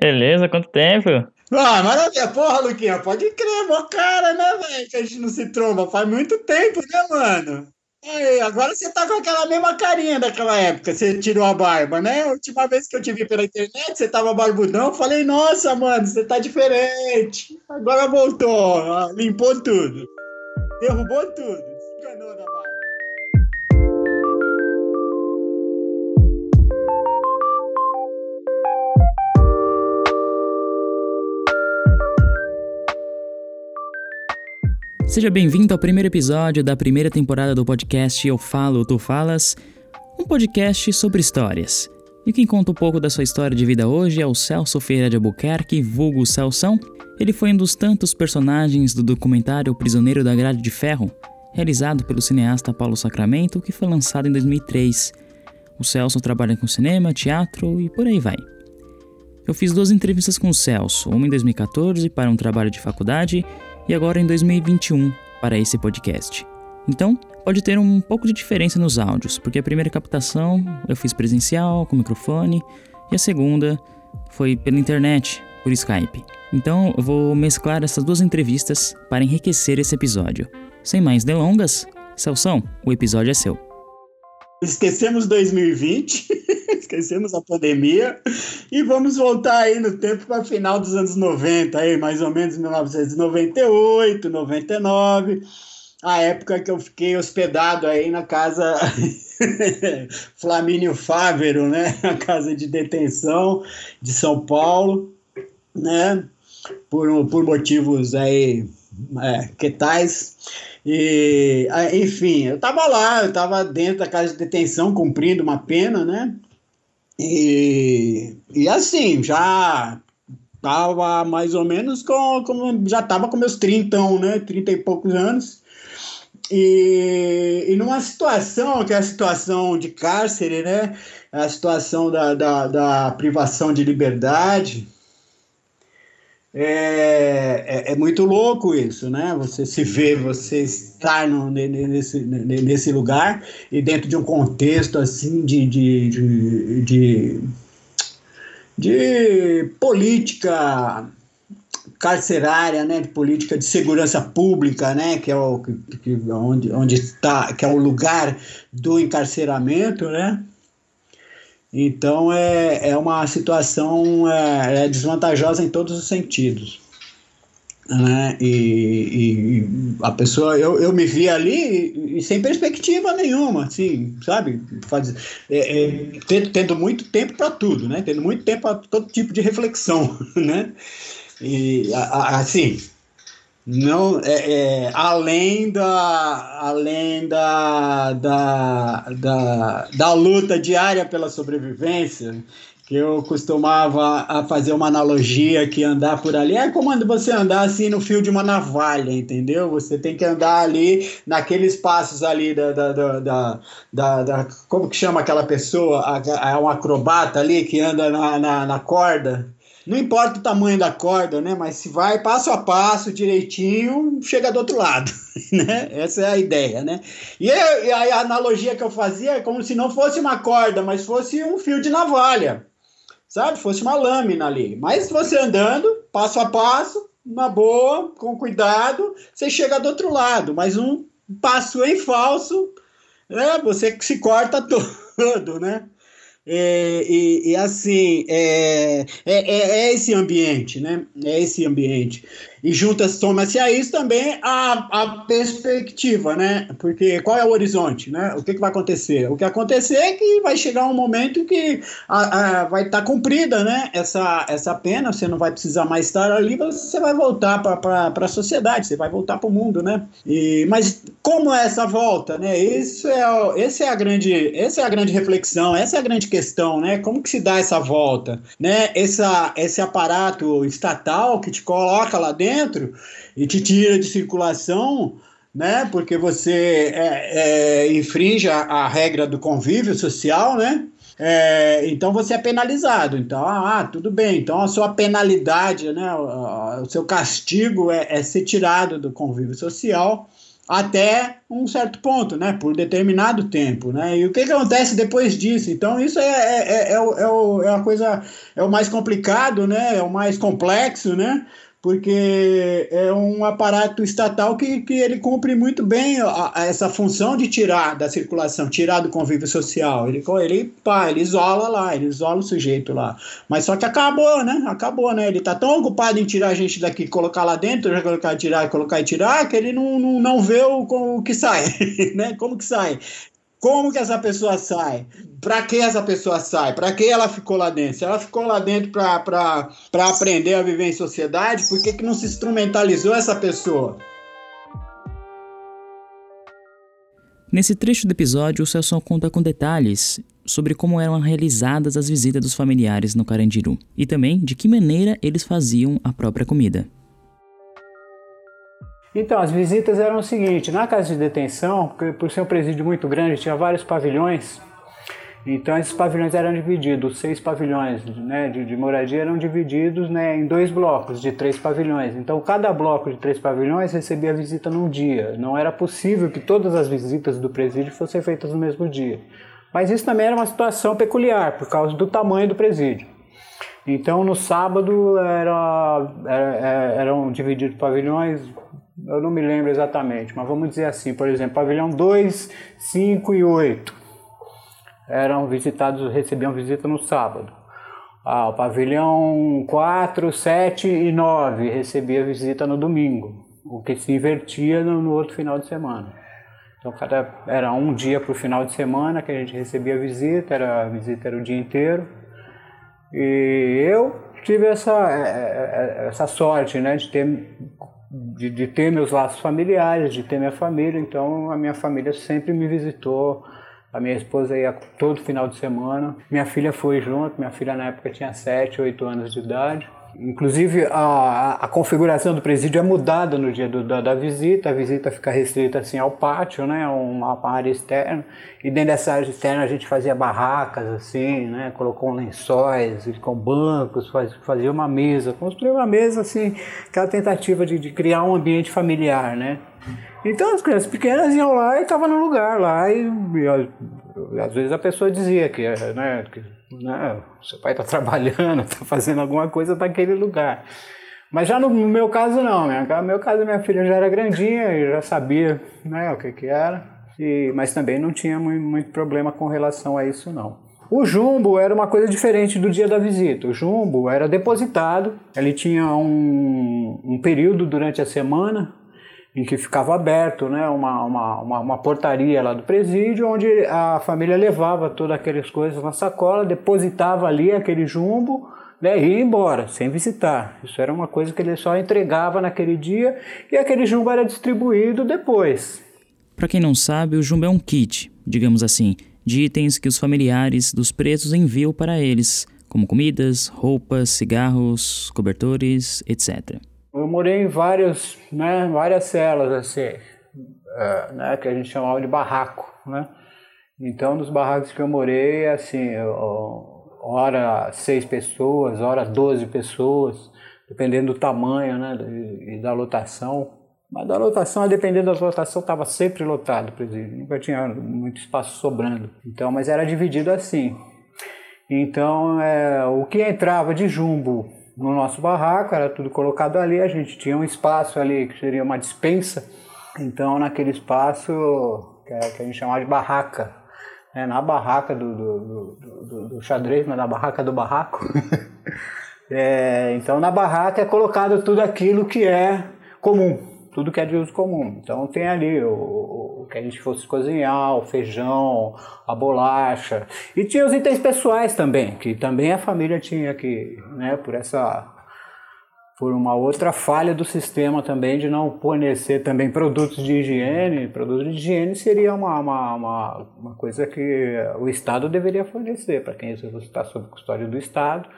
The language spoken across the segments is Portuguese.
Beleza, quanto tempo? Ah, maravilha, porra, Luquinha, pode crer, mó cara, né, velho, que a gente não se tromba faz muito tempo, né, mano? Aí, agora você tá com aquela mesma carinha daquela época, você tirou a barba, né? A última vez que eu te vi pela internet, você tava barbudão, falei, nossa, mano, você tá diferente. Agora voltou, limpou tudo, derrubou tudo. Seja bem-vindo ao primeiro episódio da primeira temporada do podcast Eu Falo, Tu Falas, um podcast sobre histórias. E quem conta um pouco da sua história de vida hoje é o Celso Feira de Albuquerque, vulgo Celsão. Ele foi um dos tantos personagens do documentário Prisioneiro da Grade de Ferro, realizado pelo cineasta Paulo Sacramento, que foi lançado em 2003. O Celso trabalha com cinema, teatro e por aí vai. Eu fiz duas entrevistas com o Celso, uma em 2014 para um trabalho de faculdade e agora em 2021 para esse podcast. Então, pode ter um pouco de diferença nos áudios, porque a primeira captação eu fiz presencial, com microfone, e a segunda foi pela internet, por Skype. Então, eu vou mesclar essas duas entrevistas para enriquecer esse episódio. Sem mais delongas, Celção, o episódio é seu. Esquecemos 2020, esquecemos a pandemia e vamos voltar aí no tempo para final dos anos 90, aí, mais ou menos 1998, 99, a época que eu fiquei hospedado aí na casa Flamínio Fávero, né? A casa de detenção de São Paulo, né? Por, por motivos aí é, que tais. E, enfim, eu estava lá, eu estava dentro da casa de detenção cumprindo uma pena, né? E, e assim, já estava mais ou menos com, com já estava com meus 30, né? 30 e poucos anos. E, e numa situação que é a situação de cárcere, né? A situação da, da, da privação de liberdade, é, é, é, muito louco isso, né? Você se vê, você estar no, nesse, nesse lugar e dentro de um contexto assim de, de, de, de, de política carcerária, né, de política de segurança pública, né, que é o que, onde onde está, que é o lugar do encarceramento, né? Então é, é uma situação é, é desvantajosa em todos os sentidos. Né? E, e, a pessoa, eu, eu me vi ali e, sem perspectiva nenhuma, assim, sabe? Faz, é, é, tendo, tendo muito tempo para tudo, né? Tendo muito tempo para todo tipo de reflexão, né? E assim, não é, é, além da além da, da, da, da luta diária pela sobrevivência que eu costumava a fazer uma analogia que andar por ali é como você andar assim no fio de uma navalha, entendeu? Você tem que andar ali naqueles passos ali da, da, da, da, da, como que chama aquela pessoa? É um acrobata ali que anda na, na, na corda não importa o tamanho da corda, né? Mas se vai passo a passo, direitinho, chega do outro lado, né? Essa é a ideia, né? E, e a analogia que eu fazia é como se não fosse uma corda, mas fosse um fio de navalha, sabe? Fosse uma lâmina ali. Mas você andando, passo a passo, na boa, com cuidado, você chega do outro lado. Mas um passo em falso, né? Você se corta todo, né? É, e, e, assim, é, é, é, esse ambiente, né? É esse ambiente. E junta, soma-se a isso também a, a perspectiva, né? Porque qual é o horizonte, né? O que, que vai acontecer? O que acontecer é que vai chegar um momento que a, a, vai estar tá cumprida, né? Essa, essa pena, você não vai precisar mais estar ali, você vai voltar para a sociedade, você vai voltar para o mundo, né? E, mas como é essa volta, né? Isso é, esse é a grande, essa é a grande reflexão, essa é a grande questão, né? Como que se dá essa volta, né? Essa, esse aparato estatal que te coloca lá dentro dentro e te tira de circulação, né? Porque você é, é, infringe a, a, regra do convívio social, né? É, então você é penalizado. Então, ah, tudo bem. Então a sua penalidade, né? O, o seu castigo é, é ser tirado do convívio social até um certo ponto, né, por determinado tempo, né, e o que, que acontece depois disso? Então isso é, é, é, é, o, é, a coisa, é o mais complicado, né, é o mais complexo, né, porque é um aparato estatal que, que ele cumpre muito bem a, a essa função de tirar da circulação, tirar do convívio social. Ele, ele, pá, ele isola lá, ele isola o sujeito lá. Mas só que acabou, né? Acabou, né? Ele está tão ocupado em tirar a gente daqui, colocar lá dentro, colocar, tirar, colocar e tirar, que ele não, não, não vê o, o que sai, né? Como que sai? Como que essa pessoa sai? Para que essa pessoa sai? Para que ela ficou lá dentro? Se ela ficou lá dentro para aprender a viver em sociedade, por que, que não se instrumentalizou essa pessoa? Nesse trecho do episódio, o Celso conta com detalhes sobre como eram realizadas as visitas dos familiares no Carandiru e também de que maneira eles faziam a própria comida. Então, as visitas eram o seguinte: na casa de detenção, por ser um presídio muito grande, tinha vários pavilhões. Então, esses pavilhões eram divididos, seis pavilhões né, de, de, moradia eram divididos né, em dois blocos de três pavilhões. Então, cada bloco de três pavilhões recebia visita num dia. Não era possível que todas as visitas do presídio fossem feitas no mesmo dia. Mas isso também era uma situação peculiar, por causa do tamanho do presídio. Então, no sábado era, era, eram divididos pavilhões eu não me lembro exatamente, mas vamos dizer assim, por exemplo, pavilhão 2, 5 e 8 eram visitados, recebiam visita no sábado. Ah, o pavilhão 4, 7 e 9 recebia visita no domingo, o que se invertia no, no outro final de semana. Então cada, era um dia para o final de semana que a gente recebia visita, era, a visita era o dia inteiro. E eu tive essa, é, é, é, essa sorte né, de ter de, de, ter meus laços familiares, de ter minha família. Então a minha família sempre me visitou. A minha esposa ia todo final de semana. Minha filha foi junto. Minha filha na época tinha 7, 8 anos de idade. Inclusive, a, a, configuração do presídio é mudada no dia do, da, da, visita. A visita fica restrita assim ao pátio, né, uma, uma, área externa. E dentro dessa área externa a gente fazia barracas assim, né, colocou lençóis, com bancos, faz, fazia uma mesa, construiu uma mesa assim, aquela tentativa de, de criar um ambiente familiar, né. Então as crianças pequenas iam lá e estavam no lugar lá e, e, às vezes a pessoa dizia que, né, que não, seu pai está trabalhando, está fazendo alguma coisa naquele lugar. Mas já no, meu caso não, né? no meu caso minha filha já era grandinha e já sabia né, o que, que era, e, mas também não tinha muito, muito problema com relação a isso não. O jumbo era uma coisa diferente do dia da visita. O jumbo era depositado, ele tinha um, um período durante a semana em que ficava aberto né, uma, uma, uma, portaria lá do presídio, onde a família levava todas aquelas coisas na sacola, depositava ali aquele jumbo né, e ia embora, sem visitar. Isso era uma coisa que ele só entregava naquele dia e aquele jumbo era distribuído depois. Para quem não sabe, o jumbo é um kit, digamos assim, de itens que os familiares dos presos enviam para eles, como comidas, roupas, cigarros, cobertores, etc. Eu morei em vários, né, várias celas, assim, é, né, que a gente chamava de barraco, né? Então, nos barracos que eu morei, assim, hora seis pessoas, hora doze pessoas, dependendo do tamanho, né, e da lotação. Mas da lotação, dependendo da lotação, estava sempre lotado o nunca tinha muito espaço sobrando. Então, mas era dividido assim. Então, é, o que entrava de jumbo no nosso barraco, era tudo colocado ali, a gente tinha um espaço ali que seria uma dispensa, então naquele espaço que, é, a gente chamava de barraca, né? na barraca do, do, do, do, xadrez, mas na barraca do barraco. é, então na barraca é colocado tudo aquilo que é comum, tudo que é de uso comum. Então tem ali o, o, que a gente fosse cozinhar, o feijão, a bolacha. E tinha os itens pessoais também, que também a família tinha que, né, por essa por uma outra falha do sistema também de não fornecer também produtos de higiene. Produtos de higiene seria uma, uma, uma, uma coisa que o Estado deveria fornecer para quem está sob custódia do Estado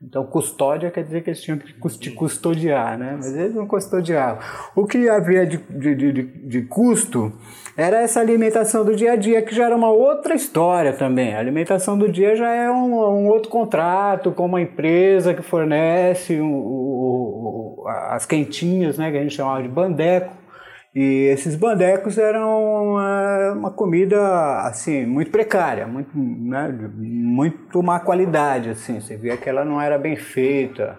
então, custódia quer dizer que eles tinham que custodiar, né? Mas eles não custodiavam. O que havia de, de, de, de, custo era essa alimentação do dia a dia, que já era uma outra história também. A alimentação do dia já é um, um outro contrato com uma empresa que fornece um, um, as quentinhas, né? Que a gente chamava de bandeco. E esses bandecos eram uma, uma comida assim muito precária, muito, né, muito má qualidade, assim. Você via que ela não era bem feita.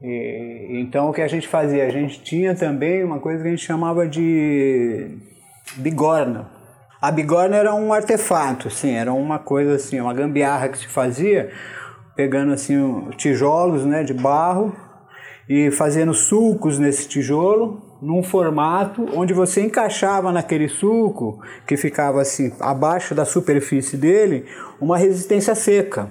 E, então o que a gente fazia? A gente tinha também uma coisa que a gente chamava de bigorna. A bigorna era um artefato, assim, era uma coisa assim, uma gambiarra que se fazia, pegando assim tijolos, né, de barro e fazendo sulcos nesse tijolo num formato onde você encaixava naquele suco que ficava assim abaixo da superfície dele uma resistência seca.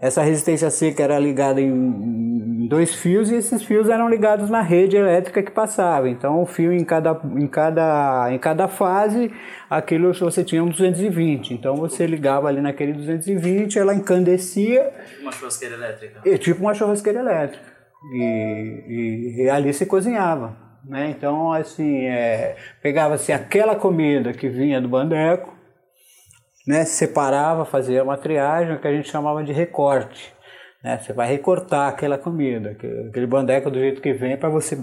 Essa resistência seca era ligada em dois fios e esses fios eram ligados na rede elétrica que passava. Então, o fio em cada, em cada, em cada fase, aquilo você tinha um 220. Então, você ligava ali naquele 220, ela encandecia. Tipo uma churrasqueira elétrica. E, tipo uma churrasqueira elétrica. E, e, e ali se cozinhava. Né? Então, assim, é, pegava-se aquela comida que vinha do bandeco, né, separava, fazia uma triagem que a gente chamava de recorte. Né? Você vai recortar aquela comida, aquele bandeco do jeito que vem, para você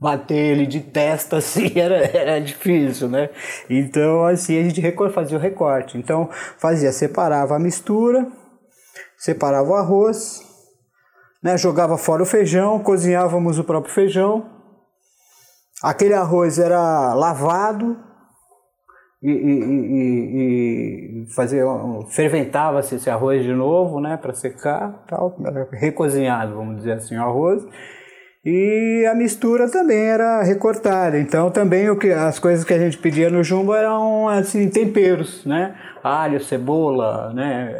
bater ele de testa assim, era, era difícil, né? Então, assim, a gente fazia o recorte. Então, fazia, separava a mistura, separava o arroz, né? jogava fora o feijão, cozinhávamos o próprio feijão. Aquele arroz era lavado, e, e, e, fazia ferventava-se esse arroz de novo, né, para secar, tal, recozinhado, vamos dizer assim, o arroz. E a mistura também era recortada. Então também o que as coisas que a gente pedia no jumbo eram assim temperos, né, alho, cebola, né,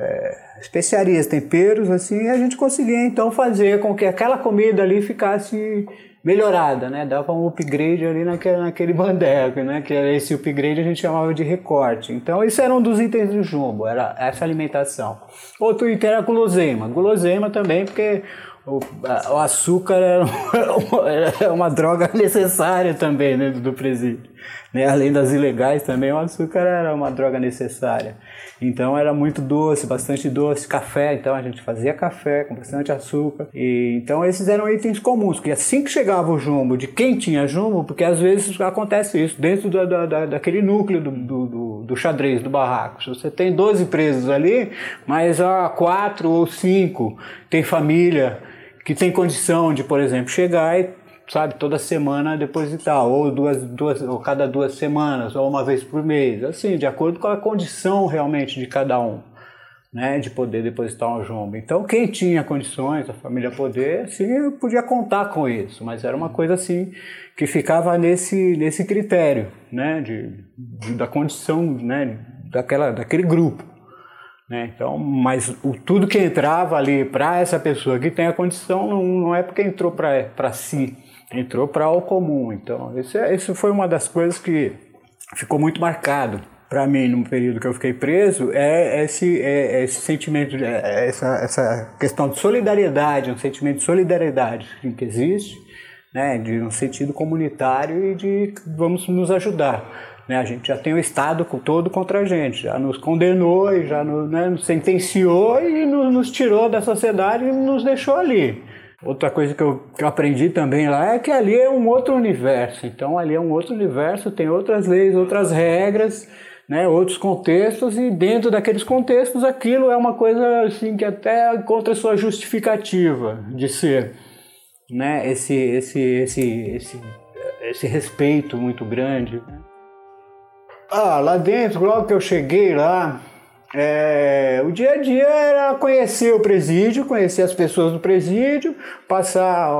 é, especiarias, temperos, assim, a gente conseguia então fazer com que aquela comida ali ficasse melhorada, né? Dava um upgrade ali naquele, naquele bandeco, né? Que esse upgrade a gente chamava de recorte. Então, isso era um dos itens do jumbo, era essa alimentação. Outro item era guloseima. Guloseima também, porque o, o açúcar era uma, era uma, droga necessária também dentro né, do presídio. Né? Além das ilegais também, o açúcar era uma droga necessária. Então era muito doce, bastante doce, café, então a gente fazia café com bastante açúcar. E, então esses eram itens comuns, que assim que chegava o jumbo, de quem tinha jumbo, porque às vezes acontece isso, dentro da, da, daquele núcleo do, do, do, xadrez, do barraco. Se você tem 12 presos ali, mas há quatro ou cinco tem família que tem condição de, por exemplo, chegar e sabe, toda semana depositar, ou duas, duas, ou cada duas semanas, ou uma vez por mês, assim, de acordo com a condição realmente de cada um, né, de poder depositar um jumbo. Então, quem tinha condições, a família poder, sim, podia contar com isso, mas era uma coisa assim que ficava nesse, nesse critério, né, de, de da condição, né, daquela, daquele grupo. Né? Então, mas o, tudo que entrava ali para essa pessoa que tem a condição não, não é porque entrou para si, entrou para o comum. Então, isso, é, isso foi uma das coisas que ficou muito marcado para mim no período que eu fiquei preso é esse, é, é esse sentimento, é essa, essa questão de solidariedade, um sentimento de solidariedade que existe, né, de um sentido comunitário e de vamos nos ajudar. Né, a gente já tem o Estado todo contra a gente, já nos condenou e já nos, né, nos sentenciou e nos, nos tirou da sociedade e nos deixou ali. Outra coisa que eu, aprendi também lá é que ali é um outro universo. Então ali é um outro universo, tem outras leis, outras regras, né, outros contextos e dentro daqueles contextos aquilo é uma coisa assim que até encontra sua justificativa de ser, né, esse esse esse esse esse respeito muito grande. Ah, lá dentro, logo que eu cheguei lá, é, o dia a dia era conhecer o presídio, conhecer as pessoas do presídio, passar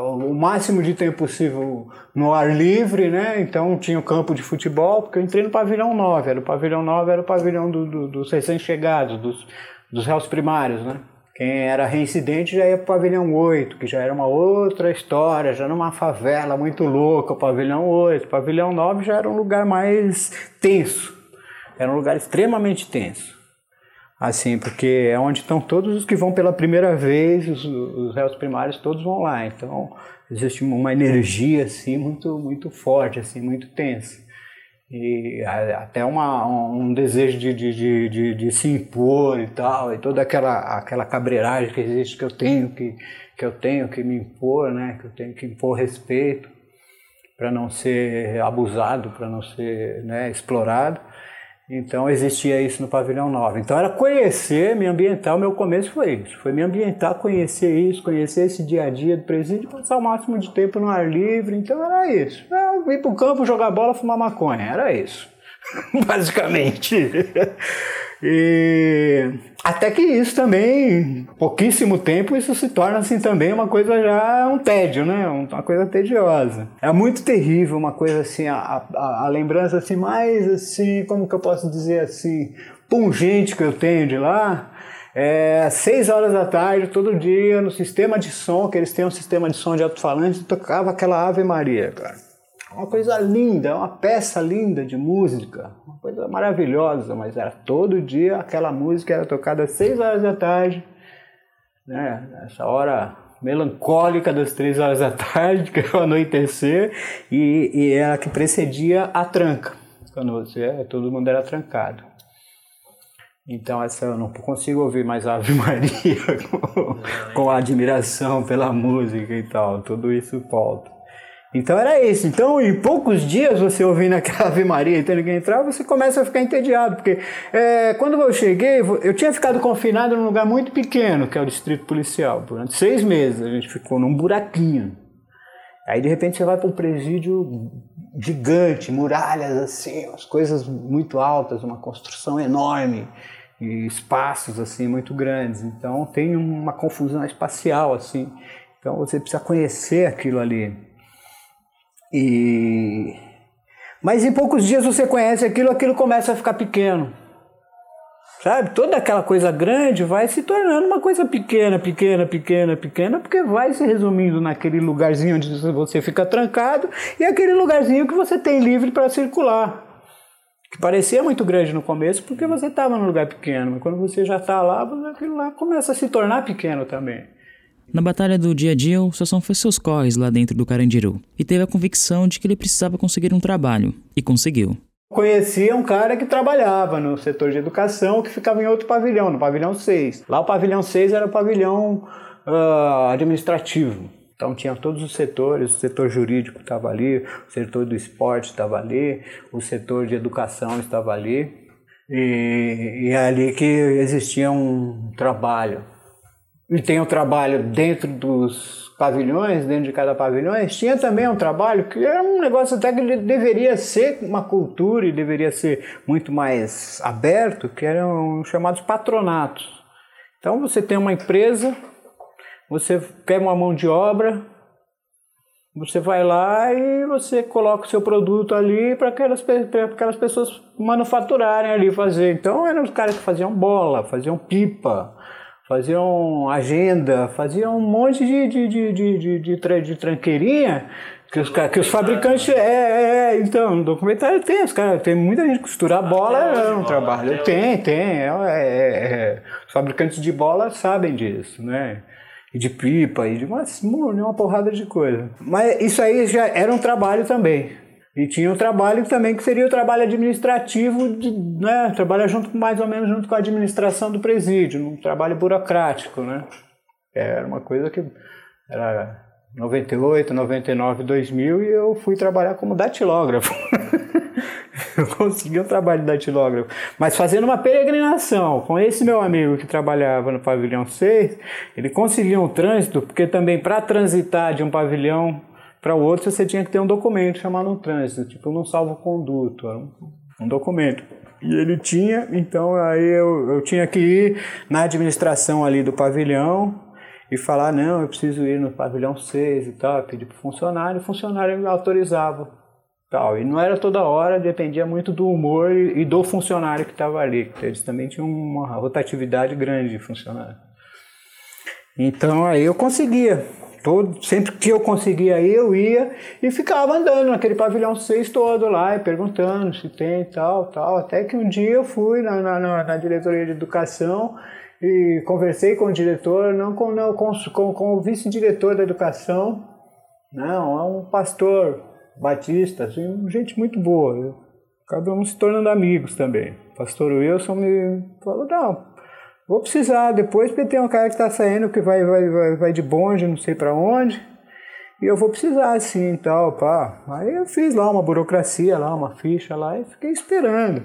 o máximo de tempo possível no ar livre, né? Então tinha o campo de futebol, porque eu entrei no pavilhão 9, era o pavilhão 9 era o pavilhão do, do, dos recém-chegados, dos, dos réus primários, né? Quem era reincidente já ia para o pavilhão 8, que já era uma outra história, já numa favela muito louca, o pavilhão 8. O pavilhão 9 já era um lugar mais tenso, era um lugar extremamente tenso. Assim, porque é onde estão todos os que vão pela primeira vez, os, os réus primários todos vão lá. Então, existe uma energia assim muito muito forte, assim, muito tensa. E até uma, um desejo de, de, de, de, se impor e tal, e toda aquela, aquela cabreiragem que existe que eu tenho que, que eu tenho que me impor, né? Que eu tenho que impor respeito. para não ser abusado, para não ser né, explorado. Então existia isso no pavilhão 9. Então era conhecer, me ambientar, o meu começo foi isso. Foi me ambientar, conhecer isso, conhecer esse dia a dia do presídio, passar o máximo de tempo no ar livre. Então era isso. Eu ir o campo, jogar bola, fumar maconha. Era isso. Basicamente. E até que isso também, pouquíssimo tempo, isso se torna assim também uma coisa já um tédio, né? Uma coisa tediosa. É muito terrível, uma coisa assim, a, a, a lembrança assim mais assim, como que eu posso dizer assim, pungente que eu tenho de lá. É, seis horas da tarde, todo dia, no sistema de som, que eles têm um sistema de som de alto-falante, tocava aquela Ave Maria, cara. Uma coisa linda, uma peça linda de música, uma coisa maravilhosa, mas era todo dia aquela música era tocada às seis horas da tarde, né? Essa hora melancólica das três horas da tarde, que é o anoitecer, e, e era que precedia a tranca, quando você, todo mundo era trancado. Então essa eu não consigo ouvir mais Ave Maria com, com admiração pela música e tal, tudo isso volta. Então era isso. Então, em poucos dias, você ouvindo aquela Ave Maria e tendo que entrar, você começa a ficar entediado. Porque é, quando eu cheguei, eu tinha ficado confinado num lugar muito pequeno, que é o distrito policial. Durante seis meses a gente ficou num buraquinho. Aí de repente você vai para um presídio gigante, muralhas assim, as coisas muito altas, uma construção enorme e espaços assim muito grandes. Então tem uma confusão espacial assim. Então você precisa conhecer aquilo ali. E mas em poucos dias você conhece aquilo, aquilo começa a ficar pequeno. Sabe? Toda aquela coisa grande vai se tornando uma coisa pequena, pequena, pequena, pequena, porque vai se resumindo naquele lugarzinho onde você fica trancado e aquele lugarzinho que você tem livre para circular. Que parecia muito grande no começo porque você estava num lugar pequeno, mas quando você já está lá, aquilo lá começa a se tornar pequeno também. Na batalha do dia a dia, o Sassão fez seus corres lá dentro do Carandiru e teve a convicção de que ele precisava conseguir um trabalho, e conseguiu. Conhecia um cara que trabalhava no setor de educação, que ficava em outro pavilhão, no pavilhão 6. Lá o pavilhão 6 era o pavilhão uh, administrativo. Então tinha todos os setores, o setor jurídico estava ali, o setor do esporte estava ali, o setor de educação estava ali. E, e é ali que existia um trabalho e tem um trabalho dentro dos pavilhões, dentro de cada pavilhão, tinha também um trabalho que era um negócio até que deveria ser uma cultura e deveria ser muito mais aberto, que eram chamados patronatos. Então você tem uma empresa, você pega uma mão de obra, você vai lá e você coloca o seu produto ali para aquelas, aquelas pessoas manufaturarem ali, fazer. Então eram os caras que faziam bola, faziam pipa, faziam agenda, faziam um monte de, de, de, de, de, de, de tranqueirinha que os, que os fabricantes. É, é, é, então, no documentário tem, os caras, tem muita gente costurar bola, é um trabalho. Tem, tem. É, é, é, os fabricantes de bola sabem disso, né? E de pipa, e de uma, uma porrada de coisa. Mas isso aí já era um trabalho também. E tinha o trabalho também que seria o trabalho administrativo, de, né, trabalhar junto mais ou menos junto com a administração do presídio, um trabalho burocrático, né? Era uma coisa que era 98, 99, 2000 e eu fui trabalhar como datilógrafo. eu consegui um trabalho de datilógrafo, mas fazendo uma peregrinação com esse meu amigo que trabalhava no pavilhão 6, ele conseguia um trânsito, porque também para transitar de um pavilhão para o outro, você tinha que ter um documento chamado um trânsito, tipo um salvo-conduto, um, um documento. E ele tinha, então aí eu, eu tinha que ir na administração ali do pavilhão e falar, não, eu preciso ir no pavilhão 6 e tal, pedir para o funcionário, o funcionário autorizava. Tal. E não era toda hora, dependia muito do humor e, e do funcionário que estava ali. Eles também tinham uma rotatividade grande de funcionário. Então aí eu conseguia Todo, sempre que eu conseguia eu ia e ficava andando naquele pavilhão 6 todo lá e perguntando se tem tal, tal. Até que um dia eu fui na, na, na diretoria de educação e conversei com o diretor, não com, não, com, com, com o vice-diretor da educação, não, é um pastor batista, assim, gente muito boa. Acabamos se tornando amigos também. O pastor Wilson me falou, não, Vou precisar depois, porque tem um cara que está saindo que vai, vai, vai, vai de bonde, não sei para onde. e eu vou precisar assim e tal, pá. Aí eu fiz lá uma burocracia, lá uma ficha lá e fiquei esperando.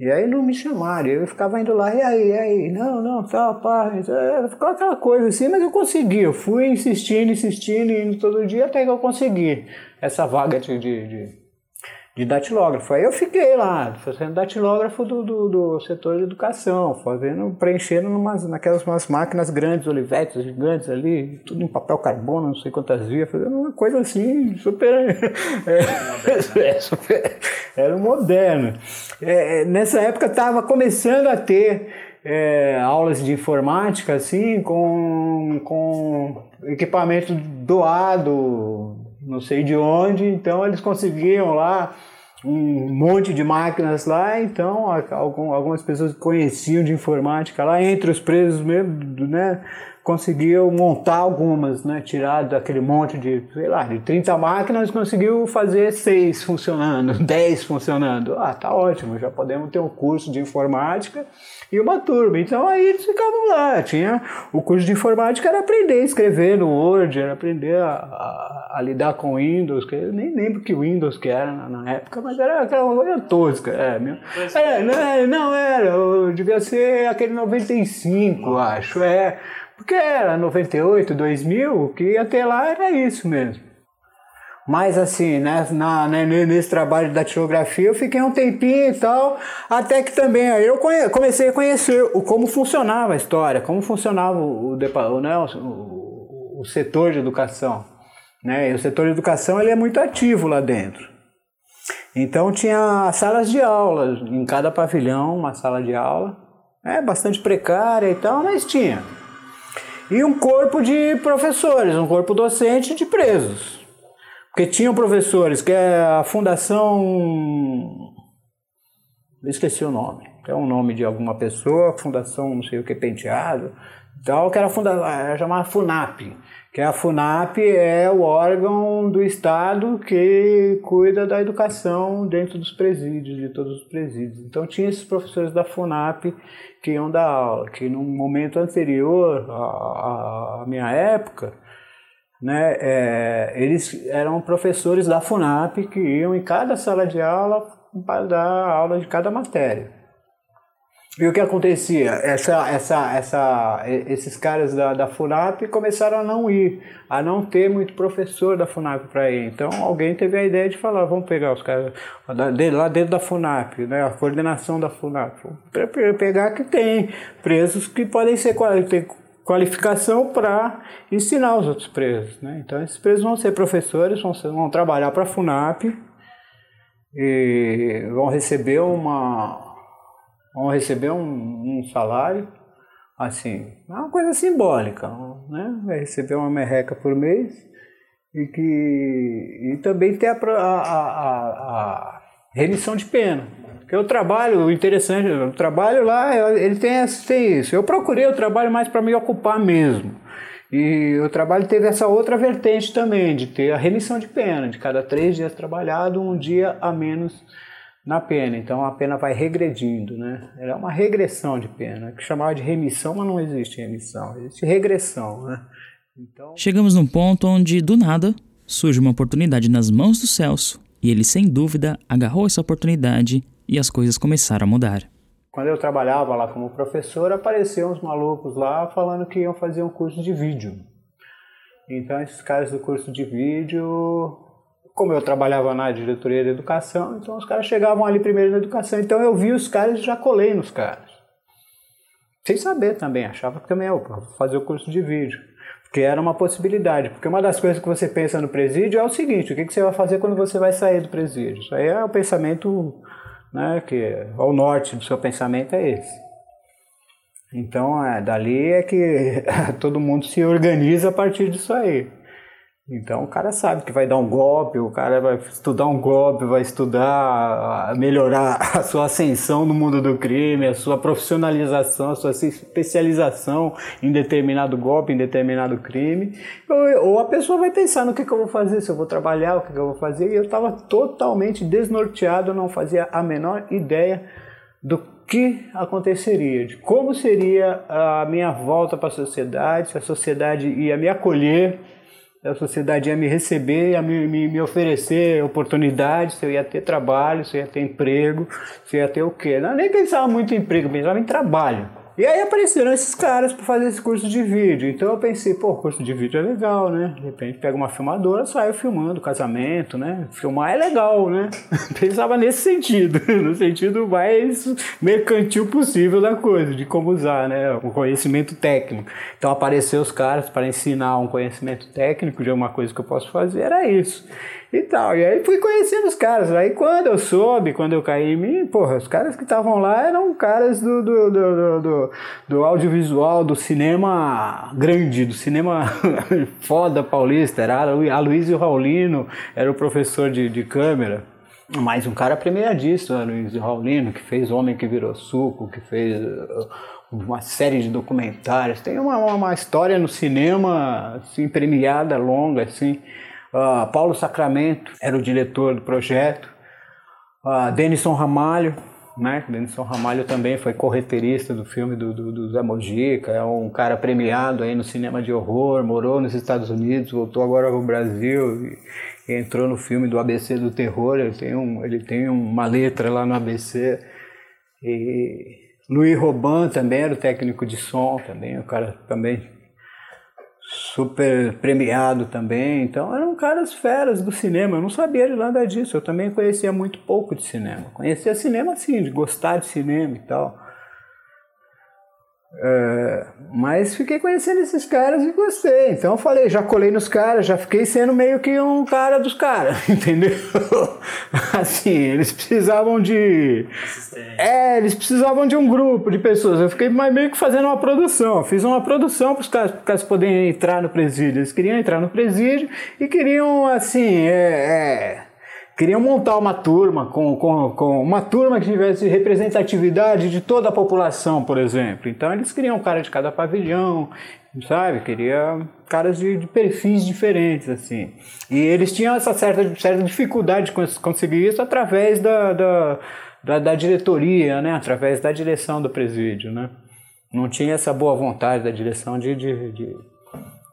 E aí não me chamaram, eu ficava indo lá, e aí, e aí, não, não, tal, pá, é, ficou aquela coisa assim, mas eu consegui, eu fui insistindo, insistindo, indo todo dia até que eu consegui essa vaga de, de, de de datilógrafo. Aí eu fiquei lá, fazendo datilógrafo do, do, do setor de educação, fazendo, preenchendo numas, naquelas umas máquinas grandes, olivetes gigantes ali, tudo em papel carbono, não sei quantas vias, fazendo uma coisa assim, super. É, é, super era moderno. É, nessa época estava começando a ter é, aulas de informática, assim, com, com equipamento doado, não sei de onde, então eles conseguiam lá um monte de máquinas lá, então algumas pessoas conheciam de informática lá, entre os presos mesmo, né, conseguiu montar algumas, né, tirar daquele monte de, sei lá, de 30 máquinas, conseguiu fazer seis funcionando, 10 funcionando. Ah, tá ótimo, já podemos ter um curso de informática e uma turma. Então aí eles ficavam lá. Tinha o curso de informática era aprender a escrever no Word, era aprender a, a, a lidar com Windows, que eu nem lembro que Windows que era na, na época, mas era aquela coisa tosca. É, meu, é, não, é, não era, devia ser aquele 95, acho. É, porque era 98, 2000, o que ia ter lá era isso mesmo. Mas assim, né, na, né, nesse trabalho da datilografia eu fiquei um tempinho e tal, até que também aí eu comecei a conhecer o, como funcionava a história, como funcionava o, o, né, o, o setor de educação. Né? E o setor de educação ele é muito ativo lá dentro. Então tinha salas de aula, em cada pavilhão uma sala de aula, é bastante precária e tal, mas tinha. E um corpo de professores, um corpo docente de presos. Porque tinham professores, que é a Fundação. Esqueci o nome. É um nome de alguma pessoa, Fundação não sei o que, Penteado, tal, que era, funda... era chamada FUNAP. Que a FUNAP é o órgão do Estado que cuida da educação dentro dos presídios, de todos os presídios. Então tinha esses professores da FUNAP que iam dar aula, que no momento anterior à, à minha época, né, é, eles eram professores da FUNAP que iam em cada sala de aula para dar aula de cada matéria. E o que acontecia? Essa, essa, essa, esses caras da, da FUNAP começaram a não ir, a não ter muito professor da FUNAP para ir. Então alguém teve a ideia de falar, vamos pegar os caras lá dentro da FUNAP, né, a coordenação da FUNAP, para pegar que tem presos que podem ser qualificação para ensinar os outros presos. Né? Então, esses presos vão ser professores, vão, ser, vão trabalhar para a FUNAP e vão receber uma vão receber um, um salário assim, é uma coisa simbólica, né? Vai receber uma merreca por mês e que e também ter a, a, a, a remissão de pena. Porque o trabalho, interessante, o trabalho lá, ele tem, tem isso. Eu procurei o trabalho mais para me ocupar mesmo. E o trabalho teve essa outra vertente também, de ter a remissão de pena. De cada três dias trabalhado, um dia a menos na pena. Então a pena vai regredindo, né? É uma regressão de pena, que chamava de remissão, mas não existe remissão, existe regressão, né? Então... Chegamos num ponto onde, do nada, surge uma oportunidade nas mãos do Celso, e ele, sem dúvida, agarrou essa oportunidade e as coisas começaram a mudar. Quando eu trabalhava lá como professor, apareciam uns malucos lá falando que iam fazer um curso de vídeo. Então, esses caras do curso de vídeo, como eu trabalhava na diretoria de educação, então os caras chegavam ali primeiro na educação. Então, eu vi os caras e já colei nos caras. Sem saber também, achava que também eu fazer o curso de vídeo. Porque era uma possibilidade. Porque uma das coisas que você pensa no presídio é o seguinte: o que você vai fazer quando você vai sair do presídio? Isso aí é o pensamento né, que ao norte do seu pensamento é esse. Então, é, dali é que todo mundo se organiza a partir disso aí. Então o cara sabe que vai dar um golpe, o cara vai estudar um golpe, vai estudar melhorar a sua ascensão no mundo do crime, a sua profissionalização, a sua especialização em determinado golpe, em determinado crime. Ou, a pessoa vai pensar no que, que, eu vou fazer, se eu vou trabalhar, o que, que eu vou fazer. E eu estava totalmente desnorteado, não fazia a menor ideia do que aconteceria, de como seria a minha volta para a sociedade, se a sociedade ia me acolher a sociedade ia me receber, ia me, me, me oferecer oportunidades, se eu ia ter trabalho, se eu ia ter emprego, se eu ia ter o quê. Eu nem pensava muito em emprego, pensava em trabalho. E aí apareceram esses caras para fazer esse curso de vídeo. Então eu pensei, pô, curso de vídeo é legal, né? De repente pega uma filmadora, sai filmando casamento, né? Filmar é legal, né? Pensava nesse sentido, no sentido mais mercantil possível da coisa, de como usar, né? O conhecimento técnico. Então apareceu os caras para ensinar um conhecimento técnico de alguma coisa que eu posso fazer, era isso e tal. E aí fui conhecendo os caras. Aí quando eu soube, quando eu caí em mim, porra, os caras que estavam lá eram caras do, do, do, do, do audiovisual, do cinema grande, do cinema foda paulista. Era Aloysio Raulino, era o professor de, de câmera. Mais um cara premiadíssimo, Aloysio Raulino, que fez Homem que Virou Suco, que fez uh, uma série de documentários. Tem uma, uma história no cinema assim, premiada, longa, assim. Uh, Paulo Sacramento era o diretor do projeto. Uh, Denison Ramalho, né? Denison Ramalho também foi correteirista do filme do, do, do Zé Mojica, é um cara premiado aí no cinema de horror, morou nos Estados Unidos, voltou agora ao Brasil e, e entrou no filme do ABC do Terror. Ele tem, um, ele tem uma letra lá no ABC. E Louis Robin também era o técnico de som, também, o cara também super premiado também. Então eram caras feras do cinema. Eu não sabia de nada disso. Eu também conhecia muito pouco de cinema. Conhecia cinema assim, de gostar de cinema e tal. É, mas fiquei conhecendo esses caras e gostei. Então eu falei, já colei nos caras, já fiquei sendo meio que um cara dos caras, entendeu? assim, eles precisavam de. É, eles precisavam de um grupo de pessoas. Eu fiquei meio que fazendo uma produção. Fiz uma produção para os caras, caras poderem entrar no presídio. Eles queriam entrar no presídio e queriam, assim, é, é queriam montar uma turma com, com, com uma turma que tivesse representatividade de toda a população, por exemplo. Então eles queriam cara de cada pavilhão, sabe? Queria caras de, de, perfis diferentes, assim. E eles tinham essa certa, certa dificuldade de conseguir isso através da, da, da, da diretoria, né? Através da direção do presídio, né? Não tinha essa boa vontade da direção de, de, de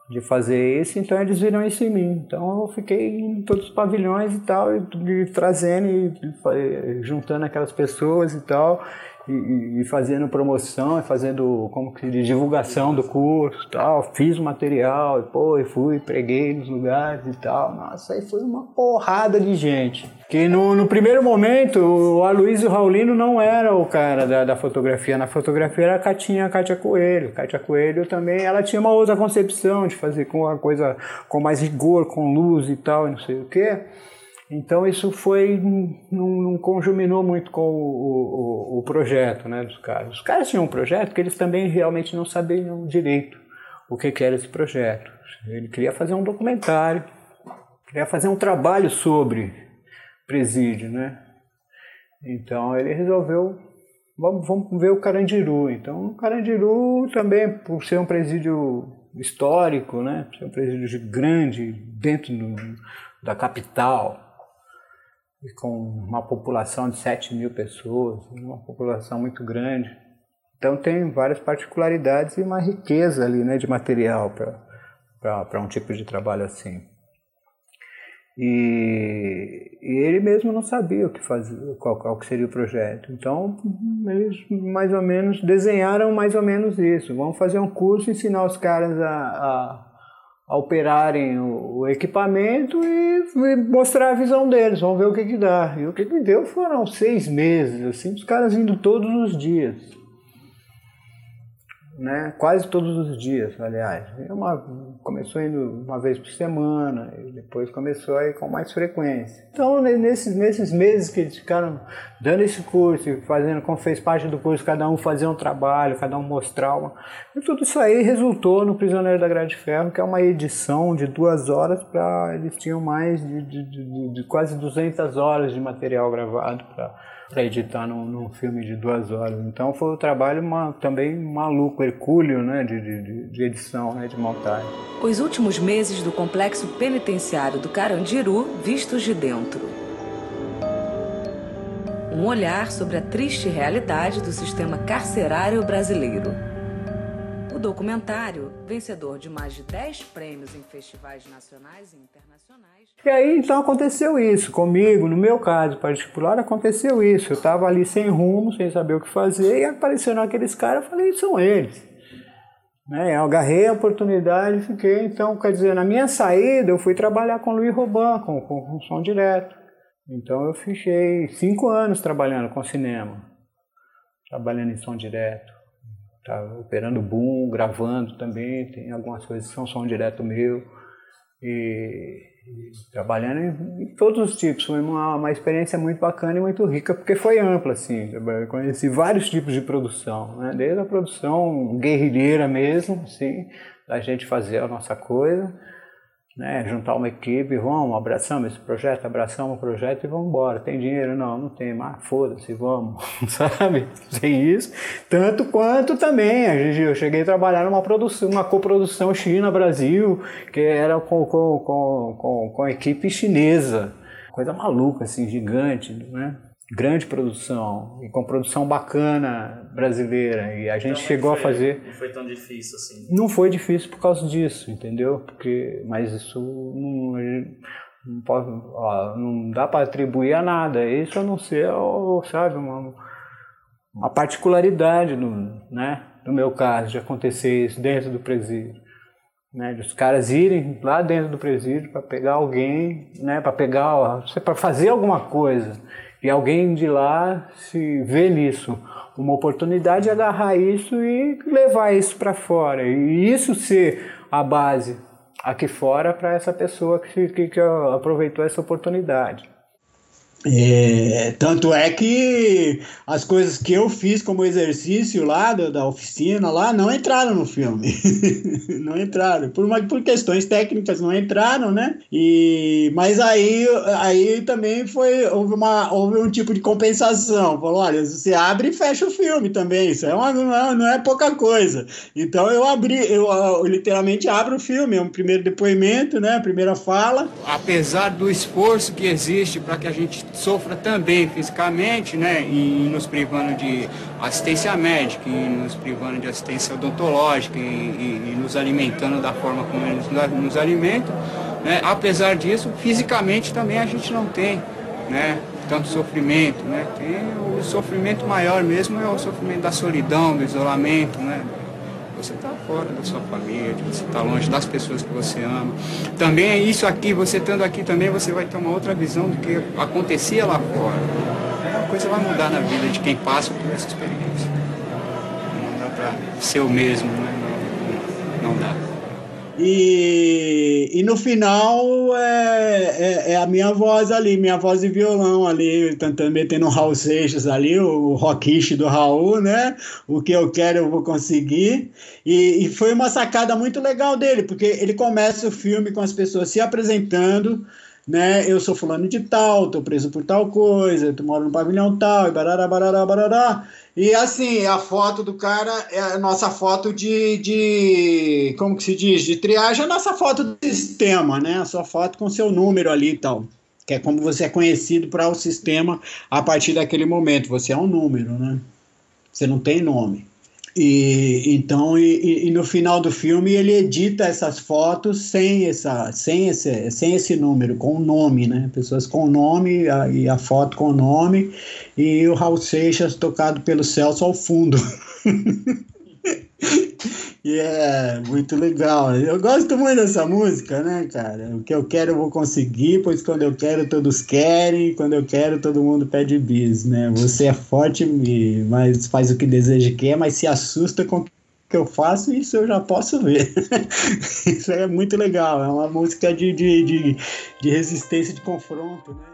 de fazer isso, então eles viram isso em mim. Então eu fiquei em todos os pavilhões e tal, e, e trazendo e, e, juntando aquelas pessoas e tal, e, e, fazendo promoção, e fazendo como que divulgação do curso, tal. Fiz o material, e pô, e fui, preguei nos lugares e tal. Nossa, aí foi uma porrada de gente. Que no, no primeiro momento, o Aloysio Raulino não era o cara da, da fotografia. Na fotografia era a Catinha, a Cátia Coelho. Cátia Coelho também, ela tinha uma outra concepção de fazer com a coisa com mais rigor, com luz e tal, e não sei o quê. Então isso foi não, não conjuminou muito com o, o, o, projeto né, dos caras. Os caras tinham um projeto que eles também realmente não sabiam direito o que, que era esse projeto. Ele queria fazer um documentário, queria fazer um trabalho sobre presídio, né? Então ele resolveu, vamos, vamos ver o Carandiru. Então o Carandiru também, por ser um presídio histórico, né? Por ser um presídio grande dentro do, da capital, e com uma população de 7 mil pessoas, uma população muito grande. Então tem várias particularidades e uma riqueza ali né, de material para um tipo de trabalho assim. E, e, ele mesmo não sabia o que fazer, qual, qual seria o projeto. Então eles mais ou menos desenharam mais ou menos isso. Vamos fazer um curso, ensinar os caras a, a a operarem o, o equipamento e, e, mostrar a visão deles, vamos ver o que, que dá. E o que, que deu foram seis meses, assim, os caras indo todos os dias né? quase todos os dias, aliás. Uma, começou indo uma vez por semana, e depois começou a ir com mais frequência. Então, nesses, nesses meses que eles ficaram dando esse curso, fazendo, como fez parte do curso, cada um fazia um trabalho, cada um mostrar uma. E tudo isso aí resultou no Prisioneiro da Grade Ferro, que é uma edição de duas horas para. Eles tinham mais de, de, de, de quase 200 horas de material gravado para editar num, num, filme de duas horas. Então foi um trabalho uma, também maluco, hercúleo, né, de, de, de edição, né, de montagem. Os últimos meses do complexo penitenciário do Carandiru vistos de dentro. Um olhar sobre a triste realidade do sistema carcerário brasileiro documentário, vencedor de mais de 10 prêmios em festivais nacionais e internacionais. E aí então aconteceu isso comigo, no meu caso particular aconteceu isso. Eu estava ali sem rumo, sem saber o que fazer, e apareceram aqueles caras, eu falei, são eles. Né? Eu agarrei a oportunidade e fiquei, então, quer dizer, na minha saída eu fui trabalhar com o Luiz Roban, com, com, com som direto. Então eu fiquei cinco anos trabalhando com cinema, trabalhando em som direto. Estava operando boom, gravando também, tem algumas coisas que são som direto meu. E, e trabalhando em, em, todos os tipos. Foi uma, uma experiência muito bacana e muito rica, porque foi ampla, assim. Eu conheci vários tipos de produção, né? desde a produção guerrilheira mesmo, assim, da gente fazer a nossa coisa, né, juntar uma equipe, vamos, abraçamos esse projeto, abraçamos o projeto e vamos embora. Tem dinheiro? Não, não tem, mas foda-se, vamos, sabe? Tem isso. Tanto quanto também, eu cheguei a trabalhar numa produção, uma coprodução China-Brasil, que era com, com, com, com, com a equipe chinesa. Coisa maluca, assim, gigante, né? Grande produção e com produção bacana brasileira e a gente então, chegou foi, a fazer. não foi tão difícil assim. Não foi difícil por causa disso entendeu? Porque mas isso não, não, pode, ó, não dá para atribuir a nada. Isso a não ser sabe uma, uma particularidade no né no meu caso de acontecer isso dentro do presídio né, de os caras irem lá dentro do presídio para pegar alguém, né, para pegar, para fazer alguma coisa e alguém de lá se vê nisso uma oportunidade de agarrar isso e levar isso para fora. E isso ser a base aqui fora para essa pessoa que, que, que aproveitou essa oportunidade. É, tanto é que as coisas que eu fiz como exercício lá da, da oficina lá não entraram no filme. não entraram. Por, uma, por questões técnicas não entraram, né? E, mas aí, aí também foi, houve, uma, houve um tipo de compensação. Falou, olha, você abre e fecha o filme também. Isso é uma, não, é, não é pouca coisa. Então eu abri, eu, eu literalmente abro o filme, é um primeiro depoimento, né? A primeira fala. Apesar do esforço que existe para que a gente sofra também fisicamente, né, e nos privando de assistência médica, e nos privando de assistência odontológica, e, e, e nos alimentando da forma como eles nos alimentam, né, apesar disso, fisicamente também a gente não tem, né, tanto sofrimento, né, tem o sofrimento maior mesmo é o sofrimento da solidão, do isolamento, né, você está fora da sua família, você está longe das pessoas que você ama. Também é isso aqui, você estando aqui também, você vai ter uma outra visão do que acontecia lá fora. Uma coisa vai mudar na vida de quem passa por essa experiência. Não dá para ser o mesmo, né? não, não dá. E, e no final é, é, é, a minha voz ali, minha voz de violão ali, tentando metendo um Raul Seixas ali, o, o rockish do Raul, né? O que eu quero eu vou conseguir. E, e foi uma sacada muito legal dele, porque ele começa o filme com as pessoas se apresentando, né? Eu sou fulano de tal, tô preso por tal coisa, tu moro no pavilhão tal, e barará, barará, barará. E assim, a foto do cara é a nossa foto de, de como que se diz? De triagem, é a nossa foto do sistema, né? A sua foto com seu número ali e tal. Que é como você é conhecido para o sistema a partir daquele momento. Você é um número, né? Você não tem nome. E então, e, e, no final do filme ele edita essas fotos sem essa, sem esse, sem esse número, com o nome, né? Pessoas com nome a, e a foto com o nome e o Raul Seixas tocado pelo Celso ao fundo. E é muito legal. Eu gosto muito dessa música, né, cara? O que eu quero eu vou conseguir, pois quando eu quero todos querem, quando eu quero todo mundo pede bis, né? Você é forte, mas faz o que deseja e quer, mas se assusta com o que eu faço, isso eu já posso ver. isso é muito legal. É uma música de, de, de, de resistência, de confronto, né?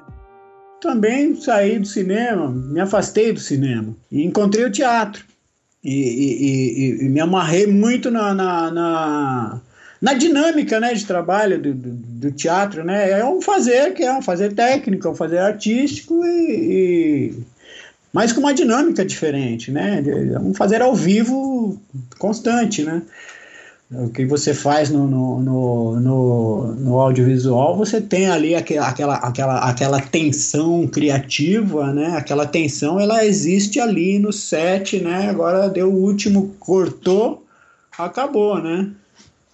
Também saí do cinema, me afastei do cinema e encontrei o teatro e, e, e, me amarrei muito na, na, na, na, dinâmica né, de trabalho do, do, do, teatro. Né? É um fazer que é um fazer técnico, é um fazer artístico, e, mas com uma dinâmica diferente. Né? É um fazer ao vivo constante. Né? O que você faz no, no, no, no, no audiovisual, você tem ali aquela, aquela, aquela, aquela tensão criativa, né? Aquela tensão, ela existe ali no set, né? Agora deu o último, cortou, acabou, né?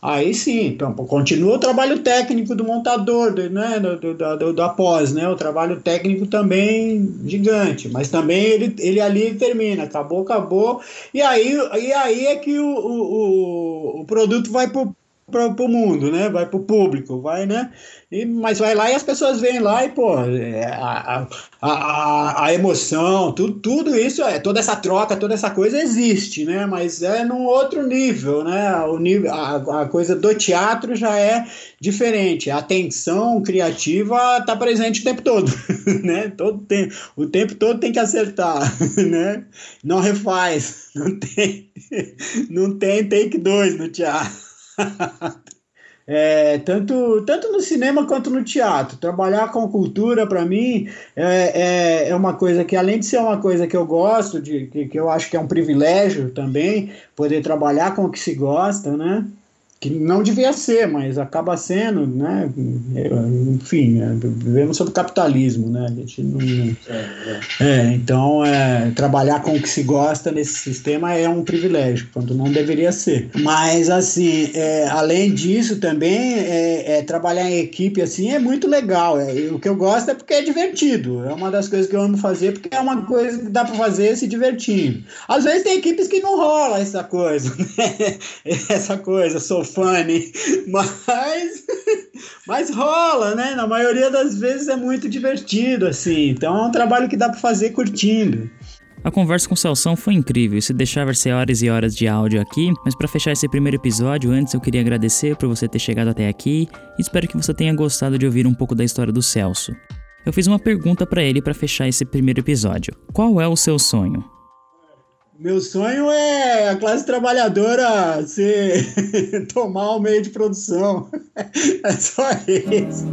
Aí sim, então, continua o trabalho técnico do montador, do, né, do, do, do, após, né? O trabalho técnico também gigante, mas também ele, ele ali termina, acabou, acabou, e aí, e aí é que o, o, o produto vai para o mundo, né? Vai para o público, vai, né? E, mas vai lá e as pessoas vêm lá e, pô, é, a, a, a, emoção, tudo, tudo isso, é, toda essa troca, toda essa coisa existe, né? Mas é num outro nível, né? O nível, a, a coisa do teatro já é diferente. A tensão criativa está presente o tempo todo, né? Todo o tempo todo tem que acertar, né? Não refaz, não tem, não tem take 2 no teatro. É, tanto, tanto no cinema quanto no teatro. Trabalhar com cultura, para mim, é, é, é, uma coisa que, além de ser uma coisa que eu gosto, de, que, que eu acho que é um privilégio também, poder trabalhar com o que se gosta, né? Que não devia ser, mas acaba sendo, né? Enfim, é, vivemos sobre capitalismo, né? A gente não, é, é, então, é, trabalhar com o que se gosta nesse sistema é um privilégio, quando não deveria ser. Mas, assim, é, além disso, também, é, é, trabalhar em equipe, assim, é muito legal. É, o que eu gosto é porque é divertido. É uma das coisas que eu amo fazer, porque é uma coisa que dá para fazer se divertindo. Às vezes tem equipes que não rola essa coisa, né? Essa coisa, sou funny, mas, mas rola, né? Na maioria das vezes é muito divertido, assim. Então é um trabalho que dá para fazer curtindo. A conversa com o Celção foi incrível, se deixar vai ser horas e horas de áudio aqui, mas para fechar esse primeiro episódio, antes eu queria agradecer por você ter chegado até aqui e espero que você tenha gostado de ouvir um pouco da história do Celso. Eu fiz uma pergunta para ele para fechar esse primeiro episódio. Qual é o seu sonho? Meu sonho é a classe trabalhadora se tomar o meio de produção. É só isso.